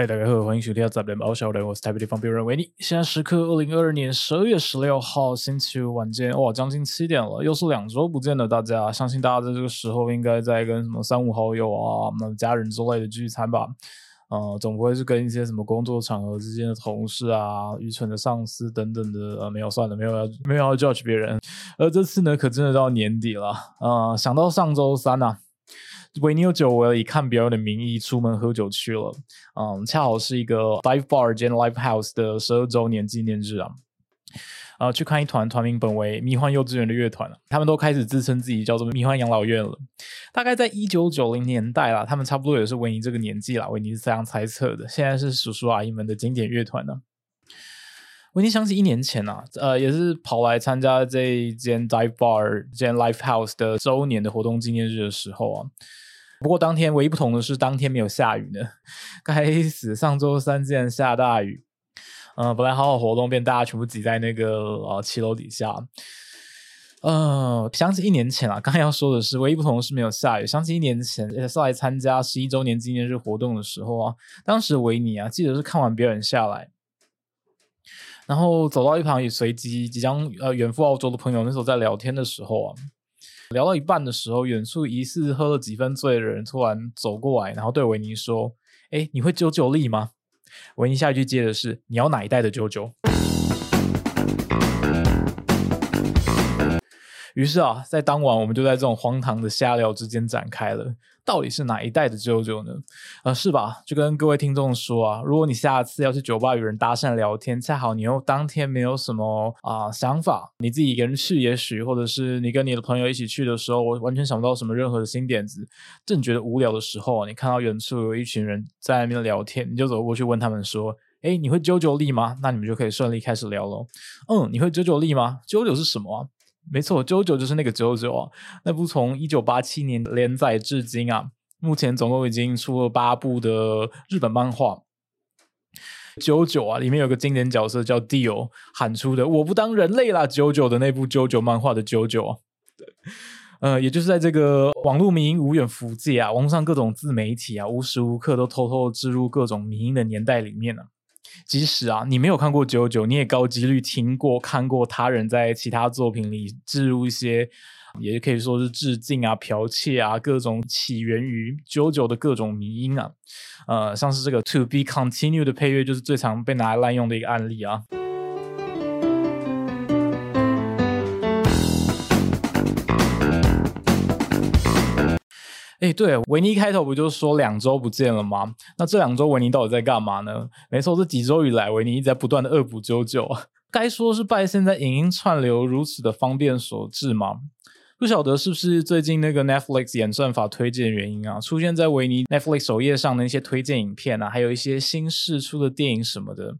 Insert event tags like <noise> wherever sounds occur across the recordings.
嗨，大家好，欢迎收听《杂联报小人》，我是台北地方辩人维尼。现在时刻二零二二年十二月十六号星期五晚间，哇，将近七点了，又是两周不见的大家。相信大家在这个时候应该在跟什么三五好友啊、那家人之类的聚餐吧？呃，总不会是跟一些什么工作场合之间的同事啊、愚蠢的上司等等的。呃，没有，算了，没有要没有要 judge 别人。而这次呢，可真的到年底了。呃，想到上周三呐。维尼有久违了以看表演的名义出门喝酒去了，嗯，恰好是一个 live bar 兼 live house 的十二周年纪念日啊，呃，去看一团团名本为迷幻幼稚园的乐团他们都开始自称自己叫做迷幻养老院了。大概在一九九零年代啦，他们差不多也是维尼这个年纪啦，维尼是这样猜测的。现在是叔叔阿姨们的经典乐团呢。维尼想起一年前啊，呃，也是跑来参加这一间 dive bar 兼 live house 的周年的活动纪念日的时候啊。不过当天唯一不同的是，当天没有下雨呢。<laughs> 该死，上周三竟然下大雨。嗯，本来好好活动，变大家全部挤在那个呃七楼底下。呃，想起一年前啊，刚才要说的是，唯一不同的是没有下雨。想起一年前也是来参加十一周年纪念日活动的时候啊，当时维尼啊，记得是看完表演下来，然后走到一旁与随即即将呃远赴澳洲的朋友那时候在聊天的时候啊。聊到一半的时候，远处疑似喝了几分醉的人突然走过来，然后对维尼说：“哎，你会九九力吗？”维尼下一句接的是：“你要哪一代的九九？”于是啊，在当晚我们就在这种荒唐的瞎聊之间展开了。到底是哪一代的啾啾呢？呃，是吧？就跟各位听众说啊，如果你下次要去酒吧与人搭讪聊天，恰好你又当天没有什么啊想法，你自己一个人去也许，或者是你跟你的朋友一起去的时候，我完全想不到什么任何的新点子，正觉得无聊的时候，你看到远处有一群人在那边聊天，你就走过去问他们说：“哎，你会啾啾力吗？”那你们就可以顺利开始聊喽。嗯，你会啾啾力吗？啾啾是什么？没错，九九就是那个九九啊，那部从一九八七年连载至今啊，目前总共已经出了八部的日本漫画。九九啊，里面有个经典角色叫 Dio 喊出的“我不当人类啦”，九九的那部九九漫画的九九啊，对呃，也就是在这个网络民营无远弗届啊，网上各种自媒体啊，无时无刻都偷偷植入各种迷因的年代里面呢。即使啊，你没有看过九九，你也高几率听过、看过他人在其他作品里置入一些，也可以说是致敬啊、剽窃啊，各种起源于九九的各种迷音啊，呃，像是这个 To Be Continued 的配乐，就是最常被拿来滥用的一个案例啊。哎，对，维尼开头不就说两周不见了吗？那这两周维尼到底在干嘛呢？没错，这几周以来，维尼一直在不断的恶补啾啾。该说是拜现在影音串流如此的方便所致吗？不晓得是不是最近那个 Netflix 演算法推荐原因啊，出现在维尼 Netflix 首页上的那些推荐影片啊，还有一些新释出的电影什么的。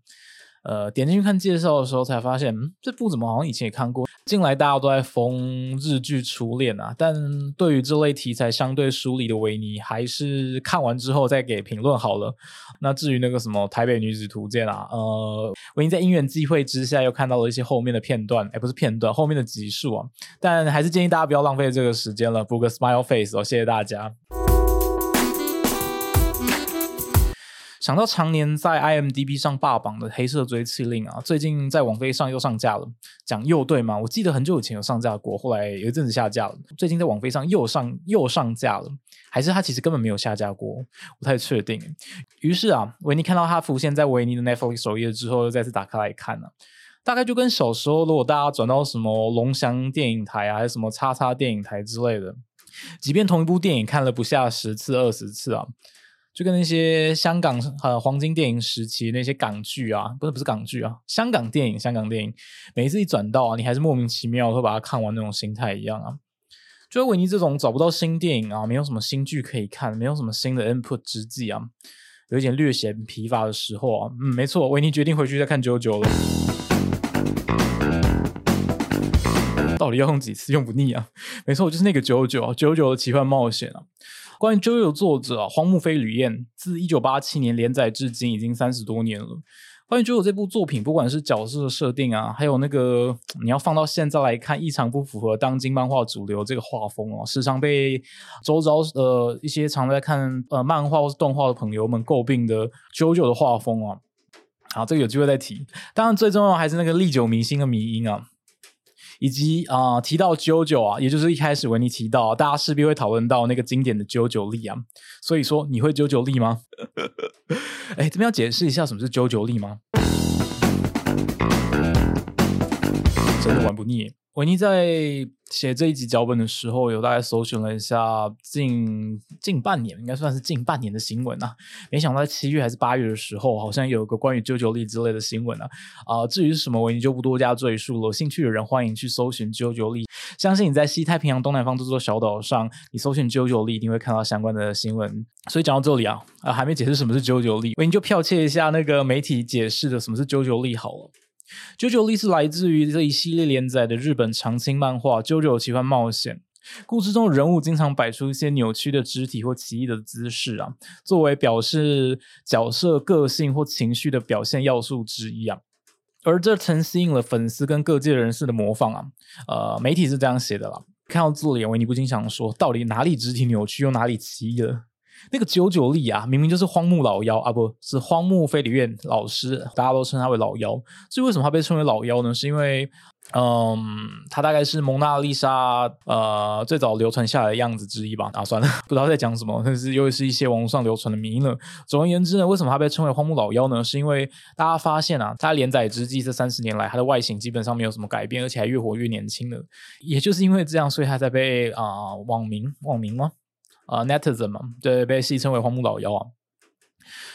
呃，点进去看介绍的时候，才发现，嗯，这部怎么好像以前也看过？近来大家都在封日剧《初恋》啊，但对于这类题材相对疏离的维尼，还是看完之后再给评论好了。那至于那个什么《台北女子图鉴》啊，呃，维尼在因缘际会之下又看到了一些后面的片段，哎，不是片段，后面的集数啊，但还是建议大家不要浪费这个时间了，补个 smile face 哦，谢谢大家。想到常年在 IMDB 上霸榜的《黑色追妻令》啊，最近在网飞上又上架了。讲又对吗？我记得很久以前有上架过，后来有一阵子下架了。最近在网飞上又上又上架了，还是它其实根本没有下架过？不太确定。于是啊，维尼看到它浮现在维尼的 Netflix 首页之后，又再次打开来看了。大概就跟小时候，如果大家转到什么龙翔电影台啊，还是什么叉叉电影台之类的，即便同一部电影看了不下十次、二十次啊。就跟那些香港呃黄金电影时期那些港剧啊，不是不是港剧啊，香港电影香港电影，每一次一转到啊，你还是莫名其妙会把它看完那种心态一样啊。就维尼这种找不到新电影啊，没有什么新剧可以看，没有什么新的 input 之际啊，有一点略显疲乏的时候啊，嗯，没错，维尼决定回去再看九九了。到底要用几次用不腻啊？没错，就是那个九九九九的奇幻冒险啊。关于《JoJo》作者荒木飞吕彦，自一九八七年连载至今已经三十多年了。关于《九九》这部作品，不管是角色的设定啊，还有那个你要放到现在来看，异常不符合当今漫画主流这个画风哦，时常被周遭呃一些常在看呃漫画或是动画的朋友们诟病的《九九》的画风啊。好，这个有机会再提。当然，最重要还是那个历久弥新的迷音啊。以及啊，提到九九啊，也就是一开始维尼提到，大家势必会讨论到那个经典的九九力啊。所以说，你会九九力吗？<laughs> 哎，这边要解释一下什么是九九力吗？真的玩不腻。维尼在写这一集脚本的时候，有大概搜寻了一下近近半年，应该算是近半年的新闻啊。没想到在七月还是八月的时候，好像有个关于九九力之类的新闻啊。啊，至于是什么，维尼就不多加赘述了。有兴趣的人欢迎去搜寻九九力。相信你在西太平洋东南方这座小岛上，你搜寻九九力一定会看到相关的新闻。所以讲到这里啊，啊，还没解释什么是九九力，维尼就剽窃一下那个媒体解释的什么是九九力好了。九九力是来自于这一系列连载的日本长青漫画《九九奇幻冒险》。故事中人物经常摆出一些扭曲的肢体或奇异的姿势啊，作为表示角色个性或情绪的表现要素之一啊。而这曾吸引了粉丝跟各界人士的模仿啊。呃，媒体是这样写的啦。看到字里维尼不禁想说，到底哪里肢体扭曲，又哪里奇异了？那个九九力啊，明明就是荒木老妖啊，不是荒木飞里院老师，大家都称他为老妖。至于为什么他被称为老妖呢？是因为，嗯，他大概是蒙娜丽莎呃最早流传下来的样子之一吧。啊，算了，不知道在讲什么，但是又是一些网络上流传的名了。总而言之呢，为什么他被称为荒木老妖呢？是因为大家发现啊，他连载之际这三十年来，他的外形基本上没有什么改变，而且还越活越年轻了。也就是因为这样，所以他在被啊网民网民吗？啊，netizen 嘛，对，被戏称为荒木老妖啊。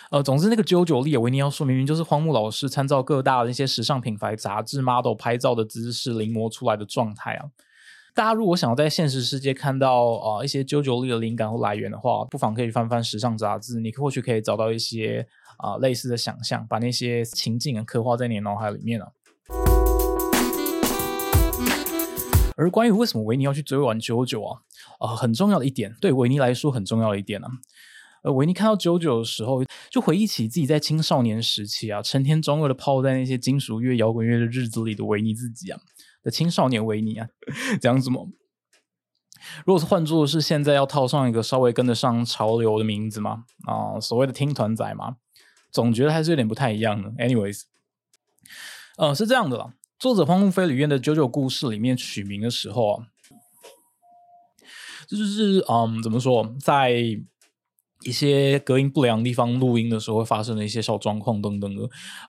呃，总之那个九九力维尼要说，明明就是荒木老师参照各大的一些时尚品牌杂志 model 拍照的姿势临摹出来的状态啊。大家如果想要在现实世界看到啊一些九九力的灵感或来源的话，不妨可以翻翻时尚杂志，你或许可以找到一些啊类似的想象，把那些情境刻画在你脑海里面啊。而关于为什么维尼要去追完九九啊？啊，很重要的一点，对维尼来说很重要的一点呢。呃，维尼看到九九的时候，就回忆起自己在青少年时期啊，成天中二的泡在那些金属乐、摇滚乐的日子里的维尼自己啊，的青少年维尼啊，讲什么？如果是换做是现在要套上一个稍微跟得上潮流的名字嘛，啊，所谓的听团仔嘛，总觉得还是有点不太一样的。Anyways，呃，是这样的啦。作者荒木飞吕彦的九九故事里面取名的时候啊。这就是嗯，怎么说，在一些隔音不良地方录音的时候会发生的一些小状况等等的。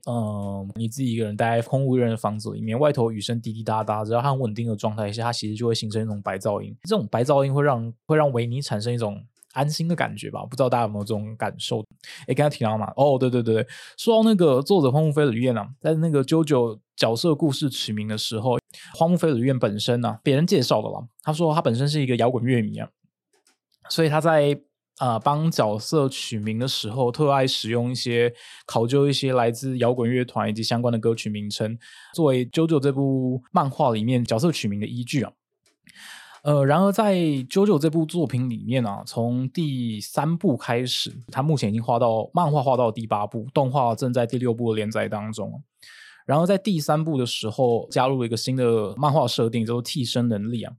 嗯，你自己一个人待在空无一人的房子里面，外头雨声滴滴答答，只要很稳定的状态下，它其实就会形成一种白噪音。这种白噪音会让会让维尼产生一种安心的感觉吧？不知道大家有没有这种感受？哎，刚才提到嘛，哦，对对对对，说到那个作者荒木飞吕彦啊，在那个 JoJo 角色故事取名的时候。荒木飞吕院本身呢，别人介绍的啦。他说他本身是一个摇滚乐迷啊，所以他在啊帮角色取名的时候，特爱使用一些考究一些来自摇滚乐团以及相关的歌曲名称，作为《JoJo》这部漫画里面角色取名的依据啊。呃，然而在《JoJo》这部作品里面啊，从第三部开始，他目前已经画到漫画画到第八部，动画正在第六部连载当中。然后在第三部的时候，加入了一个新的漫画设定，叫做替身能力啊。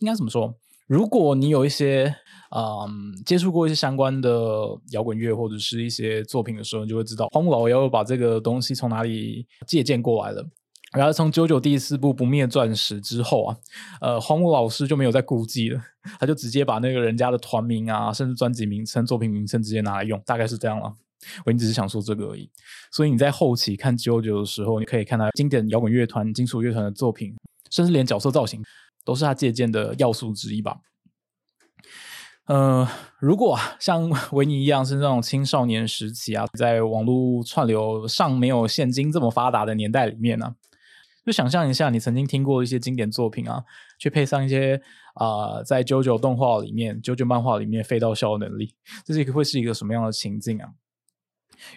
应该怎么说？如果你有一些嗯接触过一些相关的摇滚乐或者是一些作品的时候，你就会知道荒木老妖把这个东西从哪里借鉴过来了。然后从九九第四部《不灭钻石》之后啊，呃，荒木老师就没有再顾忌了，<laughs> 他就直接把那个人家的团名啊，甚至专辑名称、作品名称直接拿来用，大概是这样了。我只是想说这个而已，所以你在后期看九九的时候，你可以看到经典摇滚乐团、金属乐团的作品，甚至连角色造型都是他借鉴的要素之一吧。呃，如果像维尼一样是那种青少年时期啊，在网络串流尚没有现今这么发达的年代里面呢，就想象一下，你曾经听过一些经典作品啊，去配上一些啊，在九九动画里面、九九漫画里面飞到笑的能力，这是一个会是一个什么样的情境啊？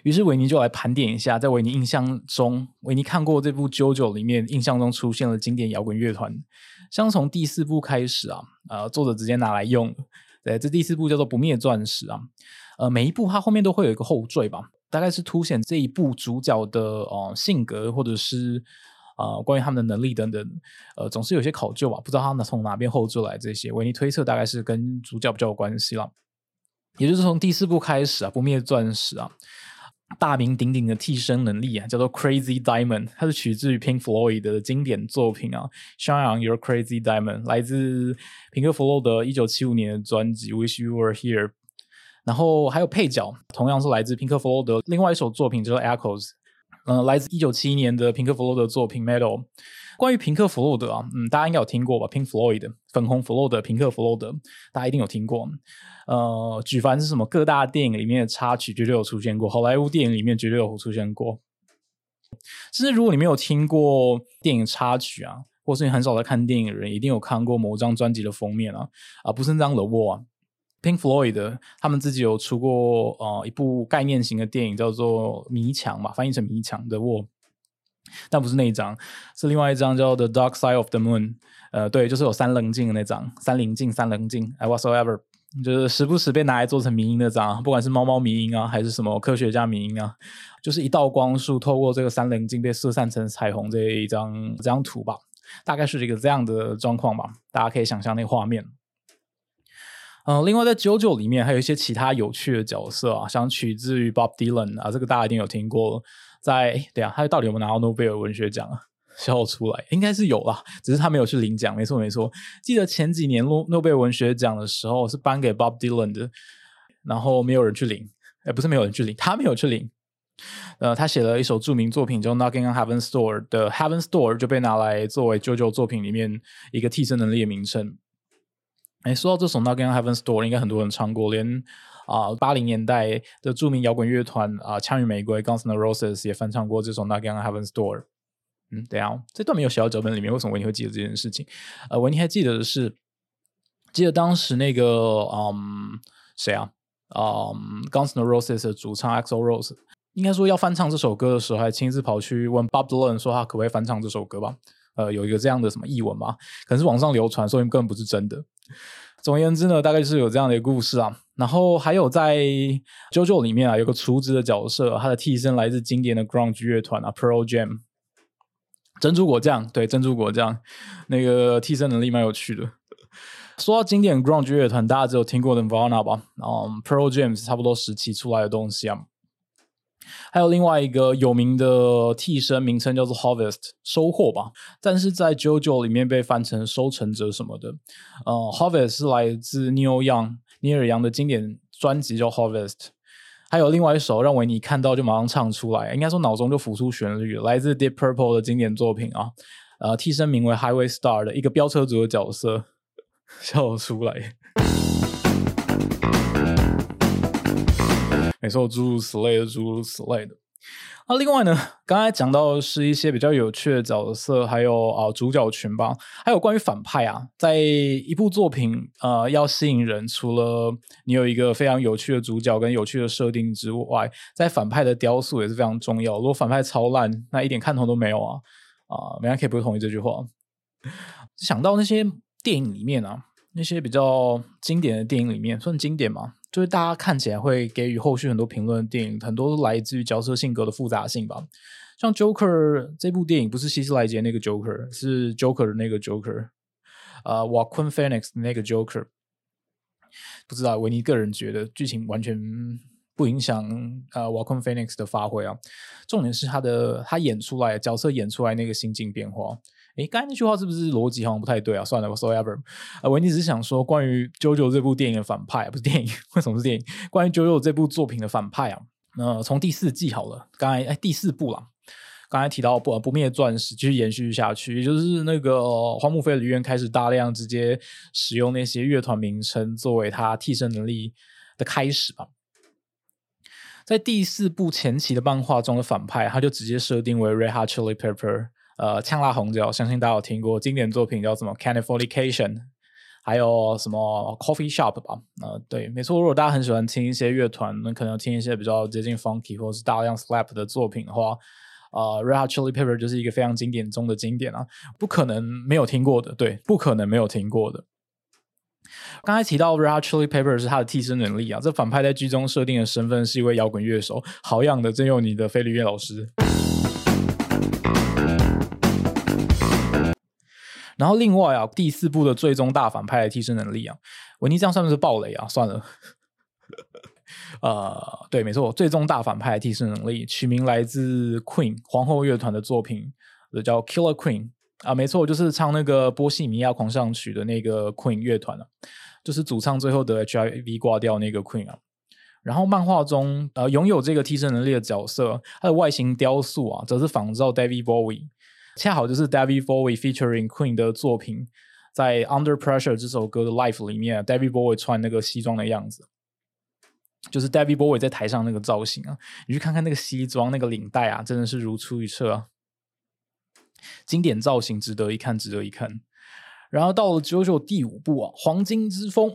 于是维尼就来盘点一下，在维尼印象中，维尼看过这部《九九》里面，印象中出现了经典摇滚乐团。像从第四部开始啊，呃，作者直接拿来用。对，这第四部叫做《不灭钻石》啊。呃，每一部它后面都会有一个后缀吧。大概是凸显这一部主角的呃性格，或者是啊关于他们的能力等等，呃，总是有些考究吧，不知道他们从哪边后出来这些。维尼推测大概是跟主角比较有关系了，也就是从第四部开始啊，不灭钻石啊。大名鼎鼎的替身能力啊，叫做 Crazy Diamond，它是取自于 Pink Floyd 的经典作品啊，Shine on Your Crazy Diamond，来自 Pink Floyd 一九七五年的专辑 Wish You Were Here。然后还有配角，同样是来自 Pink Floyd 的另外一首作品，叫做 Echoes，嗯，来自一九七一年的平克·弗洛德作品 Metal。关于平克·弗洛德啊，嗯，大家应该有听过吧？Pink Floyd，粉红弗洛德，平克·弗洛德，大家一定有听过。呃，举凡是什么各大电影里面的插曲，绝对有出现过；好莱坞电影里面绝对有出现过。甚至如果你没有听过电影插曲啊，或是你很少在看电影的人，一定有看过某张专辑的封面啊，啊，不是这样的喔。Pink Floyd 他们自己有出过呃一部概念型的电影，叫做《迷墙》嘛，翻译成《迷墙》的喔。但不是那一张，是另外一张叫《The Dark Side of the Moon》。呃，对，就是有三棱镜的那张，三棱镜，三棱镜。I whatsoever，就是时不时被拿来做成迷音那张，不管是猫猫迷音啊，还是什么科学家迷音啊，就是一道光束透过这个三棱镜被射散成彩虹这一张这张图吧，大概是一个这样的状况吧，大家可以想象那画面。嗯，另外在《九九》里面还有一些其他有趣的角色啊，像取自于 Bob Dylan 啊，这个大家一定有听过。在对啊，他到底有没有拿到诺贝尔文学奖啊？笑出来，应该是有啦，只是他没有去领奖。没错没错，记得前几年诺诺贝尔文学奖的时候是颁给 Bob Dylan 的，然后没有人去领，哎，不是没有人去领，他没有去领。呃，他写了一首著名作品叫《Knocking on Heaven's Door》的 Heaven's Door 就被拿来作为九九作品里面一个替身能力的名称。哎，说到这首《Knocking on Heaven's Door》，应该很多人唱过，连。啊，八零年代的著名摇滚乐团啊，枪与玫瑰 （Guns N' Roses） 也翻唱过这首《Knocking on Heaven's Door》。嗯，等下，这段没有写到脚本里面，为什么维尼会记得这件事情？呃，维尼还记得的是，记得当时那个嗯，谁啊？嗯，Guns N' Roses 的主唱 Axl Rose，应该说要翻唱这首歌的时候，还亲自跑去问 Bob Dylan 说他可不可以翻唱这首歌吧？呃，有一个这样的什么译文吧？可能是网上流传，所以根本不是真的。总而言之呢，大概是有这样的一个故事啊。然后还有在《JoJo》里面啊，有个厨子的角色，他的替身来自经典的 Grunge 乐团啊，Pearl Jam。珍珠果酱，对，珍珠果酱那个替身能力蛮有趣的。说到经典 Grunge 乐团，大家只有听过 Nirvana 吧？嗯，Pearl Jam 是差不多时期出来的东西啊。还有另外一个有名的替身名称叫做 Harvest 收获吧，但是在 JoJo 里面被翻成收成者什么的。呃，Harvest 是来自 Neil Young 尼尔杨的经典专辑叫 Harvest。还有另外一首让维尼看到就马上唱出来，应该说脑中就浮出旋律，来自 Deep Purple 的经典作品啊。呃，替身名为 Highway Star 的一个飙车族的角色，<laughs> 笑出来。没错，诸如此类的，诸如此类的。那另外呢，刚才讲到的是一些比较有趣的角色，还有啊主角群吧，还有关于反派啊，在一部作品呃要吸引人，除了你有一个非常有趣的主角跟有趣的设定之外，在反派的雕塑也是非常重要。如果反派超烂，那一点看头都没有啊啊！没人可以不同意这句话。想到那些电影里面啊，那些比较经典的电影里面，算经典吗？就是大家看起来会给予后续很多评论的电影，很多都来自于角色性格的复杂性吧。像 Joker 这部电影，不是希斯莱杰那个 Joker，是 Joker 的那个 Joker，呃，Joaquin Phoenix 那个 Joker。不知道维尼个人觉得剧情完全不影响呃 Joaquin Phoenix 的发挥啊。重点是他的他演出来角色演出来那个心境变化。诶，刚才那句话是不是逻辑好像不太对啊？算了，whatever。呃，维尼只是想说，关于《九九》这部电影的反派，不是电影，为什么是电影？关于《九九》这部作品的反派啊，那从第四季好了，刚才哎第四部啦，刚才提到不不灭钻石，继续延续下去，也就是那个荒木飞吕彦开始大量直接使用那些乐团名称作为他替身能力的开始吧。在第四部前期的漫画中的反派，他就直接设定为 Red Hot Chili Pepper。呃，呛辣红椒，相信大家有听过经典作品叫什么《Californication》，还有什么《Coffee Shop》吧？呃，对，没错。如果大家很喜欢听一些乐团，那可能听一些比较接近 Funky 或是大量 Slap 的作品的话，呃，《Red Hot Chili Pepper》就是一个非常经典中的经典啊，不可能没有听过的，对，不可能没有听过的。刚才提到 Red Chili Pepper 是他的替身能力啊，这反派在剧中设定的身份是一位摇滚乐手，好样的，真有你的菲律宾老师。然后另外啊，第四部的最终大反派的替身能力啊，维尼这样算不是暴雷啊？算了，呃，对，没错，最终大反派的替身能力取名来自 Queen 皇后乐团的作品，叫 Killer Queen 啊，没错，就是唱那个波西米亚狂想曲的那个 Queen 乐团啊，就是主唱最后的 HIV 挂掉那个 Queen 啊。然后漫画中呃拥有这个替身能力的角色，他的外形雕塑啊，则是仿照 David Bowie。恰好就是 David Bowie featuring Queen 的作品，在 Under Pressure 这首歌的 Life 里面，David Bowie 穿那个西装的样子，就是 David Bowie 在台上那个造型啊，你去看看那个西装那个领带啊，真的是如出一辙啊，经典造型，值得一看，值得一看。然后到了九九第五部啊，《黄金之风》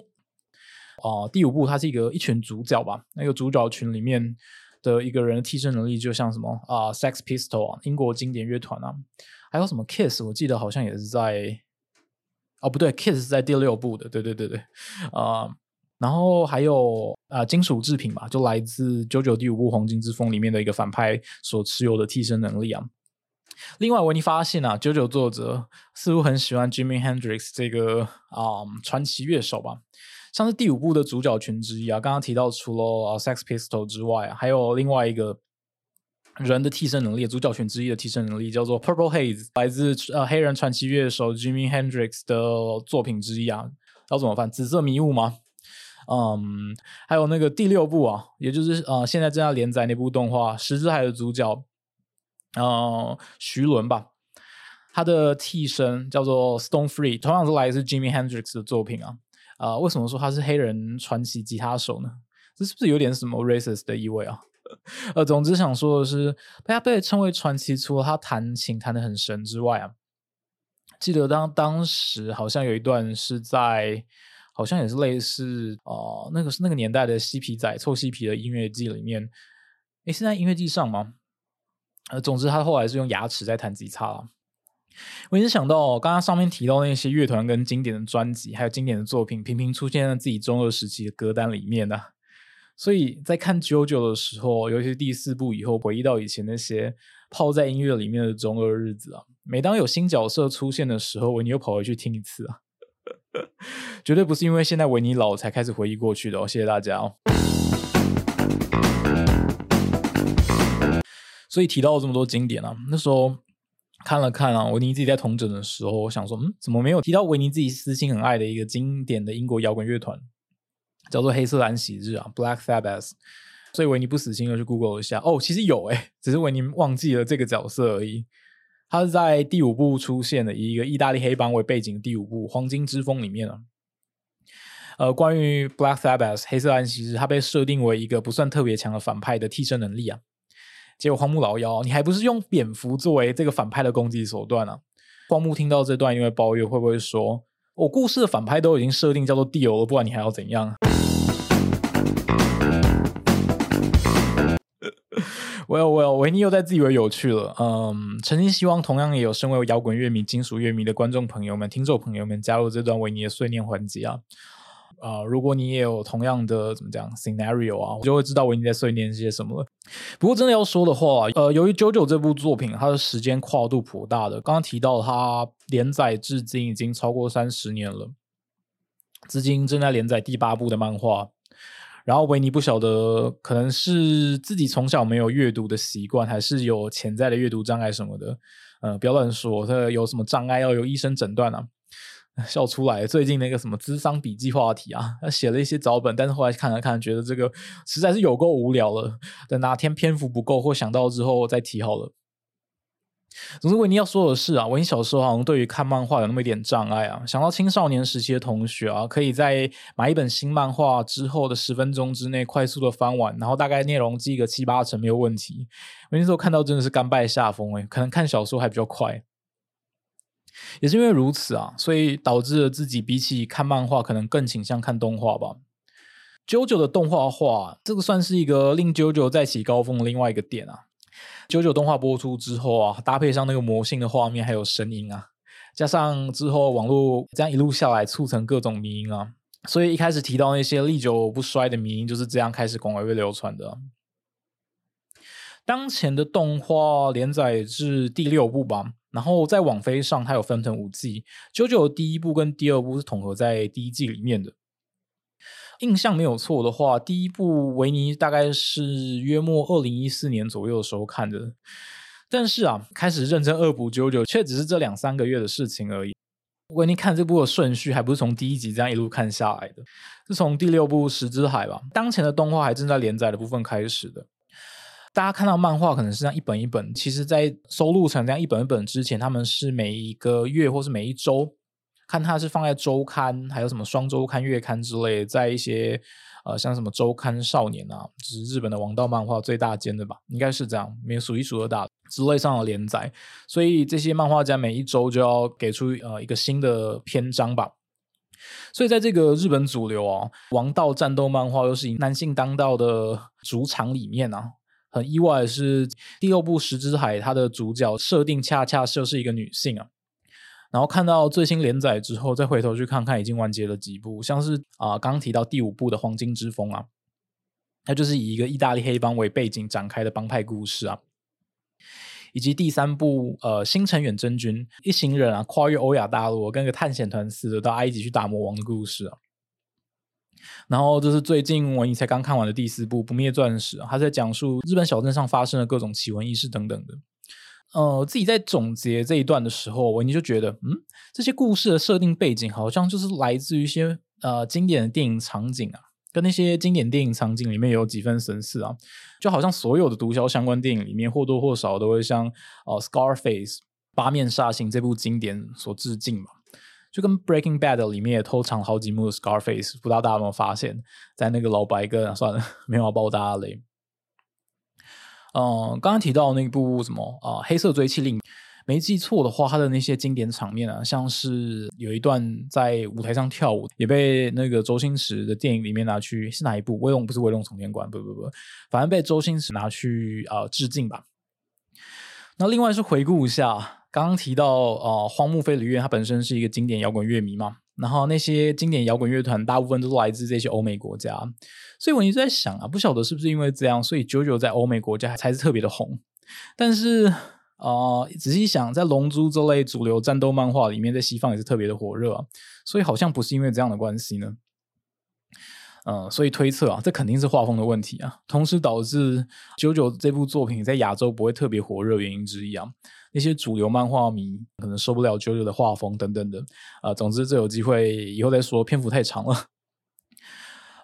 啊，第五部它是一个一群主角吧，那个主角群里面。的一个人的替身能力，就像什么啊，Sex Pistol 啊，英国经典乐团啊，还有什么 Kiss，我记得好像也是在，哦不对，Kiss 是在第六部的，对对对对，啊，然后还有啊，金属制品吧，就来自九九第五部《黄金之风》里面的一个反派所持有的替身能力啊。另外，维尼发现啊，九九作者似乎很喜欢 Jimmy Hendrix 这个啊传奇乐手吧。像是第五部的主角群之一啊，刚刚提到除了啊 Sex Pistol 之外，还有另外一个人的替身能力，主角群之一的替身能力叫做 Purple Haze，来自呃黑人传奇乐手 Jimmy Hendrix 的作品之一啊。要怎么办？紫色迷雾吗？嗯，还有那个第六部啊，也就是呃现在正在连载那部动画《十之海》的主角，呃徐伦吧，他的替身叫做 Stone Free，同样是来自 Jimmy Hendrix 的作品啊。啊，为什么说他是黑人传奇吉他手呢？这是不是有点什么 racist 的意味啊？<laughs> 呃，总之想说的是，他被称为传奇，除了他弹琴弹得很神之外啊，记得当当时好像有一段是在，好像也是类似哦，那个是那个年代的嬉皮仔臭嬉皮的音乐季里面，诶，是在音乐季上吗？呃，总之他后来是用牙齿在弹吉他了。我一直想到，刚刚上面提到那些乐团跟经典的专辑，还有经典的作品，频频出现在自己中二时期的歌单里面呢。所以在看《九九》的时候，尤其是第四部以后，回忆到以前那些泡在音乐里面的中二日子啊。每当有新角色出现的时候，维尼又跑回去听一次啊。<laughs> 绝对不是因为现在维尼老才开始回忆过去的哦。谢谢大家哦。所以提到这么多经典啊，那时候。看了看啊，维尼自己在同诊的时候，我想说，嗯，怎么没有提到维尼自己私心很爱的一个经典的英国摇滚乐团，叫做黑色安息日啊，Black Sabbath。所以维尼不死心的去 Google 一下，哦，其实有诶，只是维尼忘记了这个角色而已。他是在第五部出现的，以一个意大利黑帮为背景的第五部《黄金之风》里面啊。呃，关于 Black Sabbath 黑色安息日，它被设定为一个不算特别强的反派的替身能力啊。结果荒木老妖，你还不是用蝙蝠作为这个反派的攻击手段啊？荒木听到这段，因为抱怨会不会说，我故事的反派都已经设定叫做地友了，不管你还要怎样？<laughs> Well well，维尼又在自以为有趣了。嗯，曾经希望同样也有身为摇滚乐迷、金属乐迷的观众朋友们、听众朋友们加入这段维尼的碎念环节啊。啊，如果你也有同样的怎么讲 scenario 啊，我就会知道维尼在碎念些什么了。不过真的要说的话，呃，由于《九九》这部作品，它的时间跨度颇大的，刚刚提到它连载至今已经超过三十年了，至今正在连载第八部的漫画。然后维尼不晓得，可能是自己从小没有阅读的习惯，还是有潜在的阅读障碍什么的。呃，不要乱说，他有什么障碍要由医生诊断啊？<laughs> 笑出来！最近那个什么智商笔记话题啊，写了一些脚本，但是后来看了看，觉得这个实在是有够无聊了。等哪天篇幅不够或想到之后再提好了。总之，维尼要说的是啊，维尼小时候好像对于看漫画有那么一点障碍啊。想到青少年时期的同学啊，可以在买一本新漫画之后的十分钟之内快速的翻完，然后大概内容记个七八成没有问题。维尼时候看到真的是甘拜下风诶，可能看小说还比较快。也是因为如此啊，所以导致了自己比起看漫画，可能更倾向看动画吧。九九的动画化，这个算是一个令九九再起高峰的另外一个点啊。九九动画播出之后啊，搭配上那个魔性的画面还有声音啊，加上之后网络这样一路下来，促成各种迷音啊，所以一开始提到那些历久不衰的迷因，就是这样开始广为被流传的。当前的动画连载至第六部吧，然后在网飞上它有分成五季，九九第一部跟第二部是统合在第一季里面的。印象没有错的话，第一部维尼大概是约莫二零一四年左右的时候看的，但是啊，开始认真恶补九九，却只是这两三个月的事情而已。维尼看这部的顺序，还不是从第一集这样一路看下来的，是从第六部《石之海》吧，当前的动画还正在连载的部分开始的。大家看到漫画可能是这样一本一本，其实在收录成这样一本一本之前，他们是每一个月或是每一周。看它是放在周刊，还有什么双周刊、月刊之类，在一些呃像什么周刊少年啊，就是日本的王道漫画最大间的吧，应该是这样，没数一数二大之类上的连载，所以这些漫画家每一周就要给出呃一个新的篇章吧。所以在这个日本主流啊王道战斗漫画又是以男性当道的主场里面啊，很意外的是第六部《石之海》它的主角设定恰恰就是一个女性啊。然后看到最新连载之后，再回头去看看已经完结了几部，像是啊刚提到第五部的《黄金之风》啊，它就是以一个意大利黑帮为背景展开的帮派故事啊，以及第三部呃星辰远征军一行人啊跨越欧亚大陆，跟个探险团似的到埃及去打魔王的故事啊。然后这是最近我才刚看完的第四部《不灭钻石》，它在讲述日本小镇上发生的各种奇闻异事等等的。呃，自己在总结这一段的时候，我你就觉得，嗯，这些故事的设定背景好像就是来自于一些呃经典的电影场景啊，跟那些经典电影场景里面有几分神似啊，就好像所有的毒枭相关电影里面或多或少都会像呃《Scarface》八面煞星这部经典所致敬嘛，就跟《Breaking Bad》里面也偷藏好几幕 Scarface，不知道大家有没有发现，在那个老白跟 <laughs> 算了，没有爆大家雷。嗯，刚刚提到那部什么啊，《黑色追气令》，没记错的话，它的那些经典场面啊，像是有一段在舞台上跳舞，也被那个周星驰的电影里面拿去，是哪一部？威龙不是威龙重天馆，不不不，反正被周星驰拿去啊致敬吧。那另外是回顾一下，刚刚提到啊，荒木飞吕彦他本身是一个经典摇滚乐迷嘛。然后那些经典摇滚乐团大部分都是来自这些欧美国家，所以我一直在想啊，不晓得是不是因为这样，所以 JOJO 在欧美国家才是特别的红。但是啊，仔细想，在《龙珠》这类主流战斗漫画里面，在西方也是特别的火热，所以好像不是因为这样的关系呢。嗯，所以推测啊，这肯定是画风的问题啊，同时导致九九这部作品在亚洲不会特别火热原因之一啊。那些主流漫画迷可能受不了九九的画风等等的啊。总之，这有机会以后再说，篇幅太长了。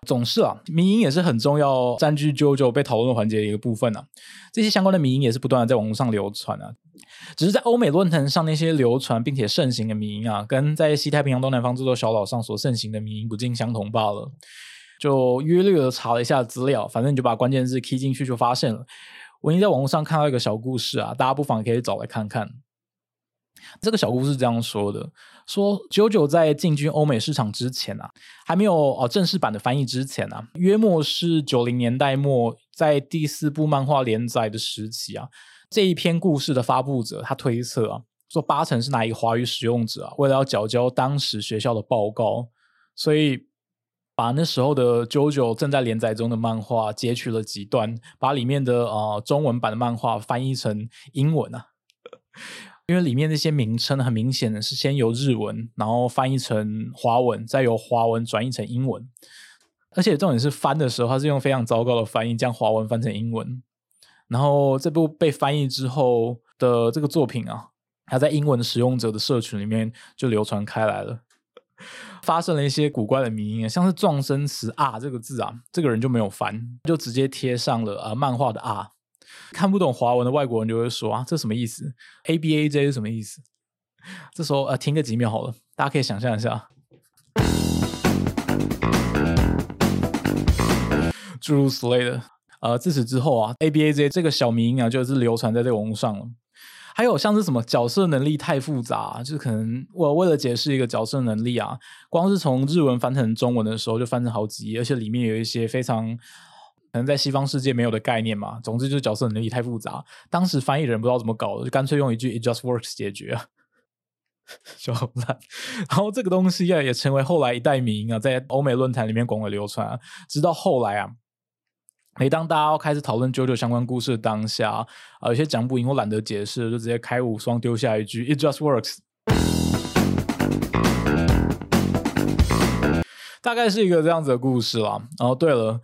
总是啊，迷音也是很重要，占据九九被讨论环节的一个部分啊。这些相关的迷音也是不断的在网络上流传啊。只是在欧美论坛上那些流传并且盛行的迷音啊，跟在西太平洋东南方这座小岛上所盛行的迷音不尽相同罢了。就约略的查了一下资料，反正你就把关键字 key 进去，就发现了。我已经在网络上看到一个小故事啊，大家不妨可以找来看看。这个小故事这样说的：说九九在进军欧美市场之前啊，还没有哦正式版的翻译之前啊，约莫是九零年代末，在第四部漫画连载的时期啊，这一篇故事的发布者他推测啊，说八成是哪一个华语使用者啊，为了要缴交当时学校的报告，所以。把那时候的《JoJo》正在连载中的漫画截取了几段，把里面的啊中文版的漫画翻译成英文啊，因为里面那些名称很明显的是先由日文，然后翻译成华文，再由华文转译成英文，而且重点是翻的时候，它是用非常糟糕的翻译，将华文翻成英文，然后这部被翻译之后的这个作品啊，它在英文使用者的社群里面就流传开来了。发生了一些古怪的迷音，像是撞声词啊这个字啊，这个人就没有翻，就直接贴上了啊漫画的啊。看不懂华文的外国人就会说啊，这什么意思？A B A J 是什么意思？这时候呃，停个几秒好了，大家可以想象一下，诸如此类的。呃，自此之后啊，A B A J 这个小迷音啊，就是流传在这个网络上了。还有像是什么角色能力太复杂，就是可能我为了解释一个角色能力啊，光是从日文翻成中文的时候就翻成好几页，而且里面有一些非常可能在西方世界没有的概念嘛。总之就是角色能力太复杂，当时翻译人不知道怎么搞的，就干脆用一句 "It just works" 解决。<laughs> 小烂。然后这个东西啊，也成为后来一代名啊，在欧美论坛里面广为流传啊。直到后来啊，每当大家要开始讨论九九相关故事的当下啊，有些讲不赢或懒得解释，就直接开无双丢下一句 “It just works”，大概是一个这样子的故事啦。然后对了。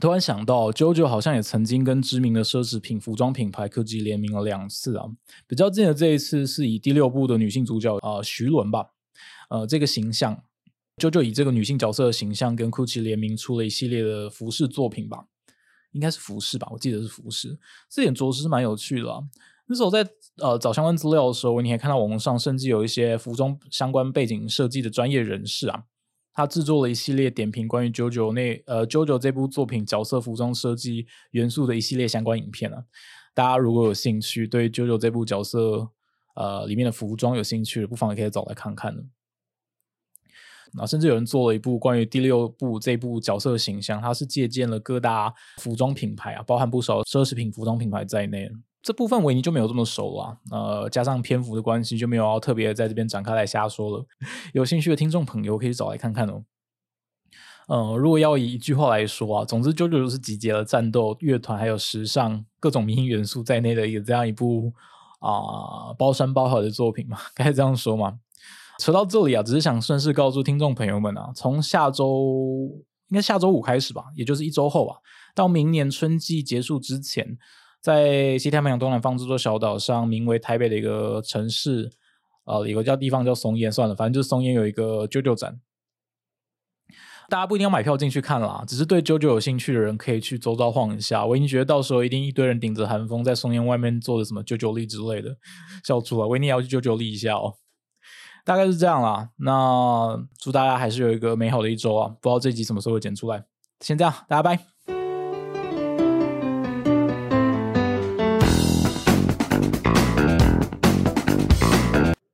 突然想到，JoJo 好像也曾经跟知名的奢侈品服装品牌科技联名了两次啊。比较近的这一次是以第六部的女性主角啊徐伦吧，呃，这个形象，JoJo 以这个女性角色的形象跟 GUCCI 联名出了一系列的服饰作品吧，应该是服饰吧，我记得是服饰，这点着实是蛮有趣的。那时候在呃找相关资料的时候，你还看到网络上甚至有一些服装相关背景设计的专业人士啊。他制作了一系列点评关于《JoJo》那呃《JoJo》这部作品角色服装设计元素的一系列相关影片啊。大家如果有兴趣，对《JoJo》这部角色呃里面的服装有兴趣，不妨也可以找来看看啊。甚至有人做了一部关于第六部这部角色形象，它是借鉴了各大服装品牌啊，包含不少奢侈品服装品牌在内。这部分维尼就没有这么熟了，呃，加上篇幅的关系，就没有要特别在这边展开来瞎说了。<laughs> 有兴趣的听众朋友可以找来看看哦。呃，如果要以一句话来说啊，总之，九九是集结了战斗、乐团还有时尚各种明星元素在内的一个这样一部啊包山包海的作品嘛，<laughs> 该这样说吗？扯到这里啊，只是想顺势告诉听众朋友们啊，从下周应该下周五开始吧，也就是一周后啊，到明年春季结束之前。在西太平洋东南方这座小岛上，名为台北的一个城市，呃，有个叫地方叫松烟，算了，反正就是松烟有一个啾啾展，大家不一定要买票进去看啦，只是对啾啾有兴趣的人可以去周遭晃一下。我已经觉得到时候一定一堆人顶着寒风在松烟外面做的什么啾啾力之类的，笑出来。维尼也要去啾啾力一下哦，大概是这样啦。那祝大家还是有一个美好的一周啊！不知道这集什么时候会剪出来，先这样，大家拜。